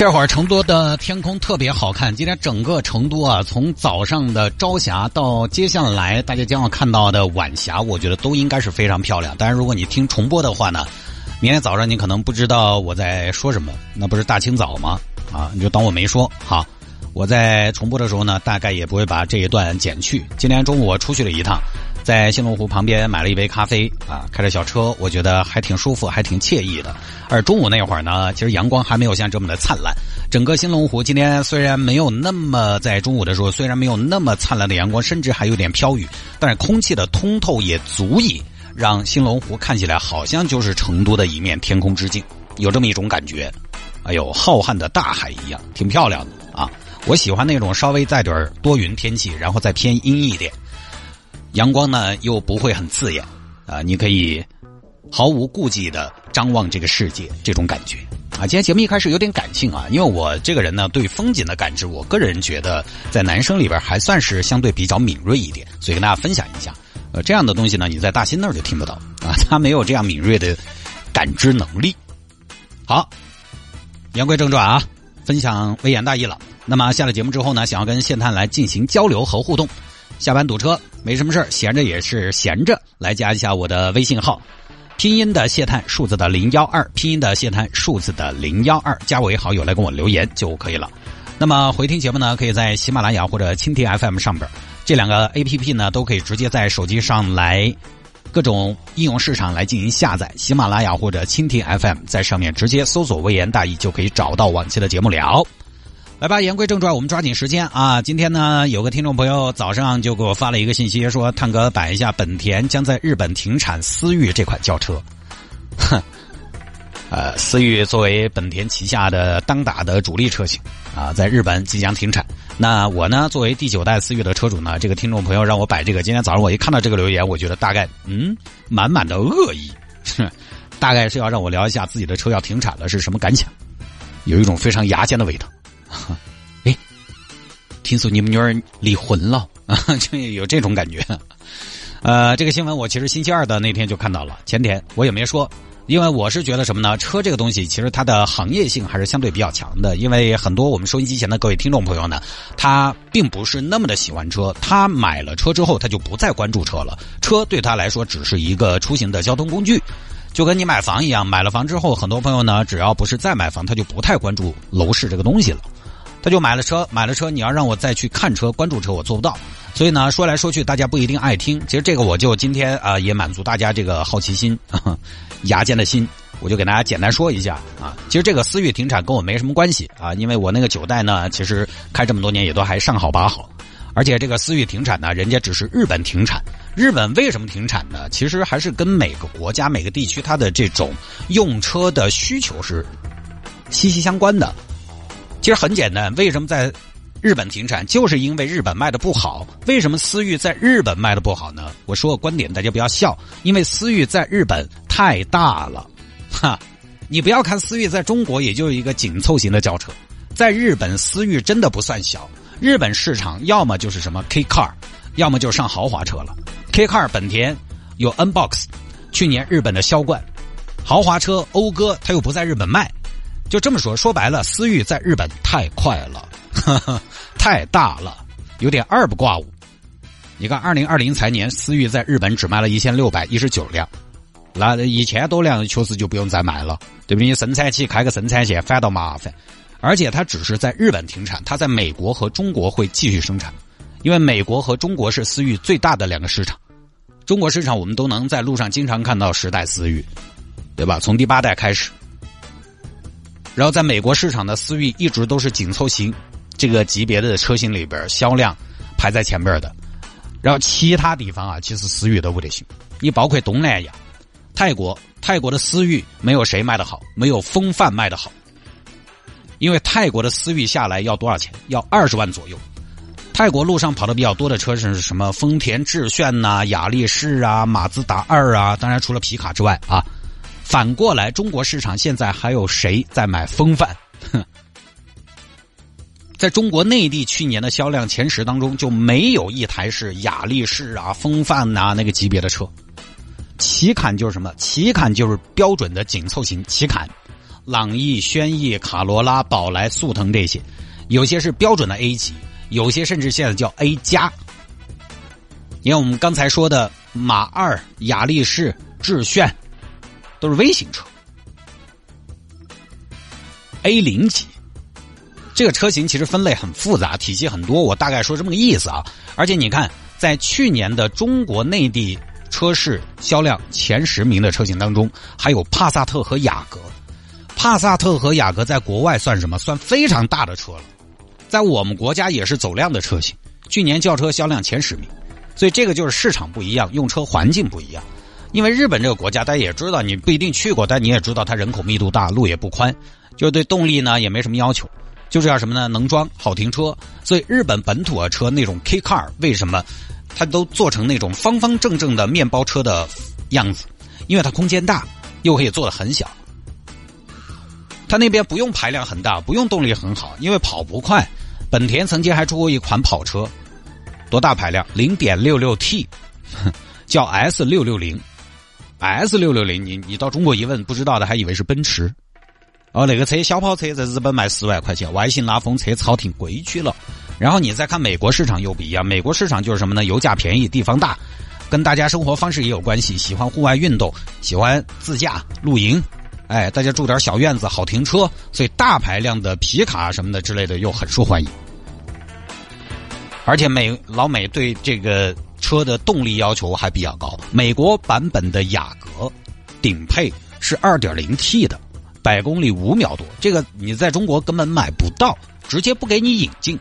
这会儿成都的天空特别好看，今天整个成都啊，从早上的朝霞到接下来大家将要看到的晚霞，我觉得都应该是非常漂亮。当然，如果你听重播的话呢，明天早上你可能不知道我在说什么，那不是大清早吗？啊，你就当我没说。好，我在重播的时候呢，大概也不会把这一段剪去。今天中午我出去了一趟。在新龙湖旁边买了一杯咖啡啊，开着小车，我觉得还挺舒服，还挺惬意的。而中午那会儿呢，其实阳光还没有像这么的灿烂。整个新龙湖今天虽然没有那么在中午的时候，虽然没有那么灿烂的阳光，甚至还有点飘雨，但是空气的通透也足以让新龙湖看起来好像就是成都的一面天空之镜，有这么一种感觉。哎呦，浩瀚的大海一样，挺漂亮的啊！我喜欢那种稍微带点多云天气，然后再偏阴一点。阳光呢又不会很刺眼，啊，你可以毫无顾忌的张望这个世界，这种感觉啊。今天节目一开始有点感性啊，因为我这个人呢对风景的感知，我个人觉得在男生里边还算是相对比较敏锐一点，所以跟大家分享一下。呃，这样的东西呢，你在大新那儿就听不到 啊，他没有这样敏锐的感知能力。好，言归正传啊，分享微言大义了。那么下了节目之后呢，想要跟谢探来进行交流和互动。下班堵车没什么事闲着也是闲着，来加一下我的微信号，拼音的谢探，数字的零幺二，拼音的谢探，数字的零幺二，加为好友来跟我留言就可以了。那么回听节目呢，可以在喜马拉雅或者蜻蜓 FM 上边，这两个 APP 呢都可以直接在手机上来各种应用市场来进行下载。喜马拉雅或者蜻蜓 FM 在上面直接搜索“微言大义”就可以找到往期的节目了。来吧，言归正传，我们抓紧时间啊！今天呢，有个听众朋友早上就给我发了一个信息，说：“探哥摆一下，本田将在日本停产思域这款轿车。”哼，呃，思域作为本田旗下的当打的主力车型啊，在日本即将停产。那我呢，作为第九代思域的车主呢，这个听众朋友让我摆这个，今天早上我一看到这个留言，我觉得大概嗯，满满的恶意，哼 大概是要让我聊一下自己的车要停产了是什么感想，有一种非常牙尖的味道。哎，听说你们女儿离婚了啊？就有这种感觉。呃，这个新闻我其实星期二的那天就看到了，前天我也没说，因为我是觉得什么呢？车这个东西其实它的行业性还是相对比较强的，因为很多我们收音机前的各位听众朋友呢，他并不是那么的喜欢车，他买了车之后他就不再关注车了，车对他来说只是一个出行的交通工具。就跟你买房一样，买了房之后，很多朋友呢，只要不是再买房，他就不太关注楼市这个东西了。他就买了车，买了车，你要让我再去看车、关注车，我做不到。所以呢，说来说去，大家不一定爱听。其实这个，我就今天啊，也满足大家这个好奇心、牙尖的心，我就给大家简单说一下啊。其实这个思域停产跟我没什么关系啊，因为我那个九代呢，其实开这么多年也都还上好把好。而且这个思域停产呢，人家只是日本停产。日本为什么停产呢？其实还是跟每个国家、每个地区它的这种用车的需求是息息相关的。其实很简单，为什么在日本停产？就是因为日本卖的不好。为什么思域在日本卖的不好呢？我说个观点，大家不要笑，因为思域在日本太大了。哈，你不要看思域在中国也就是一个紧凑型的轿车，在日本思域真的不算小。日本市场要么就是什么 K car，要么就上豪华车了。K car 本田有 N box，去年日本的销冠。豪华车讴歌它又不在日本卖，就这么说，说白了，思域在日本太快了，太大了，有点二不挂五。你看，二零二零财年思域在日本只卖了一千六百一十九辆，那一千多辆确实就不用再卖了，对不对？你生产起开个生产线反倒麻烦。而且它只是在日本停产，它在美国和中国会继续生产，因为美国和中国是思域最大的两个市场。中国市场我们都能在路上经常看到十代思域，对吧？从第八代开始，然后在美国市场的思域一直都是紧凑型这个级别的车型里边销量排在前边的。然后其他地方啊，其实思域都不得行。你包括东南亚、泰国，泰国的思域没有谁卖的好，没有风范卖的好。因为泰国的思域下来要多少钱？要二十万左右。泰国路上跑的比较多的车是什么？丰田致炫呐、雅力士啊、马自达二啊。当然，除了皮卡之外啊，反过来，中国市场现在还有谁在买风范？在中国内地去年的销量前十当中，就没有一台是雅力士啊、风范呐那个级别的车。奇坎就是什么？奇坎就是标准的紧凑型奇坎，朗逸、轩逸、卡罗拉、宝来、速腾这些，有些是标准的 A 级，有些甚至现在叫 A 加。你看我们刚才说的马二、雅力士、致炫，都是微型车，A 零级。这个车型其实分类很复杂，体系很多，我大概说这么个意思啊。而且你看，在去年的中国内地车市销量前十名的车型当中，还有帕萨特和雅阁。帕萨特和雅阁在国外算什么？算非常大的车了，在我们国家也是走量的车型。去年轿车销量前十名，所以这个就是市场不一样，用车环境不一样。因为日本这个国家大家也知道，你不一定去过，但你也知道它人口密度大，路也不宽，就是对动力呢也没什么要求。就是要什么呢？能装，好停车。所以日本本土的车那种 K car 为什么它都做成那种方方正正的面包车的样子？因为它空间大，又可以做的很小。它那边不用排量很大，不用动力很好，因为跑不快。本田曾经还出过一款跑车，多大排量？零点六六 T，叫 S 六六零。S 六六零，你你到中国一问，不知道的还以为是奔驰。哦，那个车小跑车在日本卖十万块钱，外形拉风，车超挺，贵去了。然后你再看美国市场又不一样，美国市场就是什么呢？油价便宜，地方大，跟大家生活方式也有关系，喜欢户外运动，喜欢自驾露营，哎，大家住点小院子，好停车，所以大排量的皮卡什么的之类的又很受欢迎。而且美老美对这个车的动力要求还比较高，美国版本的雅阁顶配是二点零 T 的。百公里五秒多，这个你在中国根本买不到，直接不给你引进。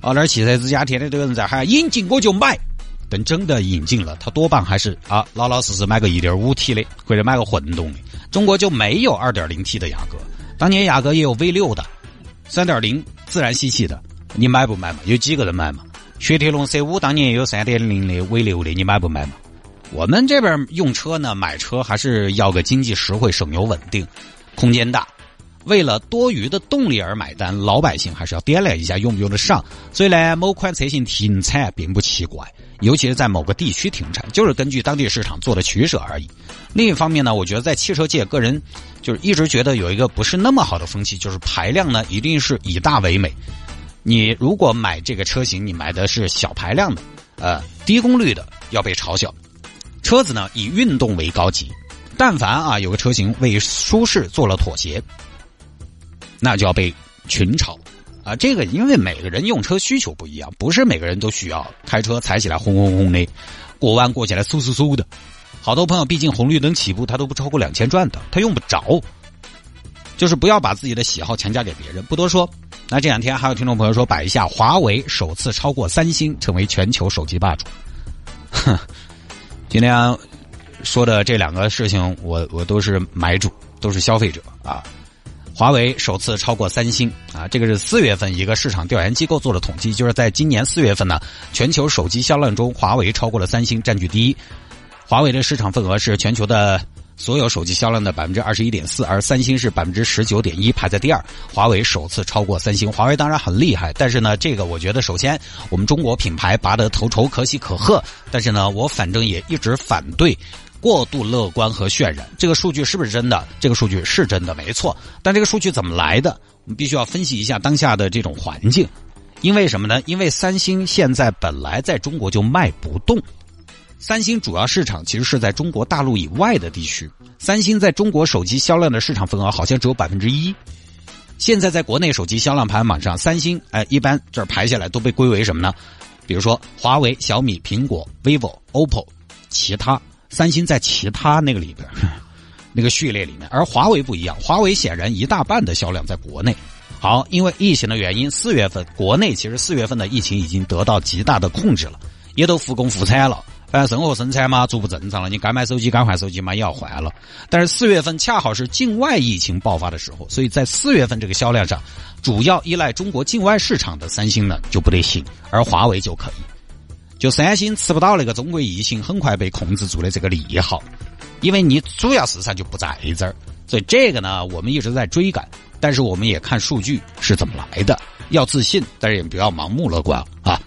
啊，那汽车之家天天都有人在喊引进我就买，等真的引进了，他多半还是啊老老实实买个一点五 T 的，或者买个混动的。中国就没有二点零 T 的雅阁，当年雅阁也有 V 六的，三点零自然吸气的，你买不买嘛？有几个人买嘛？雪铁龙 C 五当年也有三点零的 V 六的，你买不买嘛？我们这边用车呢，买车还是要个经济实惠、省油稳定、空间大。为了多余的动力而买单，老百姓还是要掂量一下用不用得上。所以呢，某款车型停产并不奇怪，尤其是在某个地区停产，就是根据当地市场做的取舍而已。另一方面呢，我觉得在汽车界，个人就是一直觉得有一个不是那么好的风气，就是排量呢一定是以大为美。你如果买这个车型，你买的是小排量的，呃，低功率的，要被嘲笑。车子呢以运动为高级，但凡啊有个车型为舒适做了妥协，那就要被群嘲啊！这个因为每个人用车需求不一样，不是每个人都需要开车踩起来轰轰轰的，过弯过起来嗖嗖嗖的。好多朋友毕竟红绿灯起步他都不超过两千转的，他用不着。就是不要把自己的喜好强加给别人。不多说，那这两天还有听众朋友说摆一下，华为首次超过三星成为全球手机霸主。哼。今天说的这两个事情，我我都是买主，都是消费者啊。华为首次超过三星啊，这个是四月份一个市场调研机构做的统计，就是在今年四月份呢，全球手机销量中，华为超过了三星，占据第一。华为的市场份额是全球的。所有手机销量的百分之二十一点四，而三星是百分之十九点一，排在第二。华为首次超过三星，华为当然很厉害，但是呢，这个我觉得首先我们中国品牌拔得头筹，可喜可贺。但是呢，我反正也一直反对过度乐观和渲染。这个数据是不是真的？这个数据是真的，没错。但这个数据怎么来的？我们必须要分析一下当下的这种环境。因为什么呢？因为三星现在本来在中国就卖不动。三星主要市场其实是在中国大陆以外的地区。三星在中国手机销量的市场份额好像只有百分之一。现在在国内手机销量排行榜上，三星哎，一般这儿排下来都被归为什么呢？比如说华为、小米、苹果、vivo、OPPO，其他。三星在其他那个里边，那个序列里面。而华为不一样，华为显然一大半的销量在国内。好，因为疫情的原因，四月份国内其实四月份的疫情已经得到极大的控制了，也都复工复产了。反正生活生产嘛，逐步正常了，你该买手机该换手机嘛也要换了。但是四月份恰好是境外疫情爆发的时候，所以在四月份这个销量上，主要依赖中国境外市场的三星呢就不得行，而华为就可以。就三星吃不到那个中国疫情很快被控制住的这个利好，因为你主要市场就不在这儿，所以这个呢我们一直在追赶，但是我们也看数据是怎么来的，要自信，但是也不要盲目乐观啊。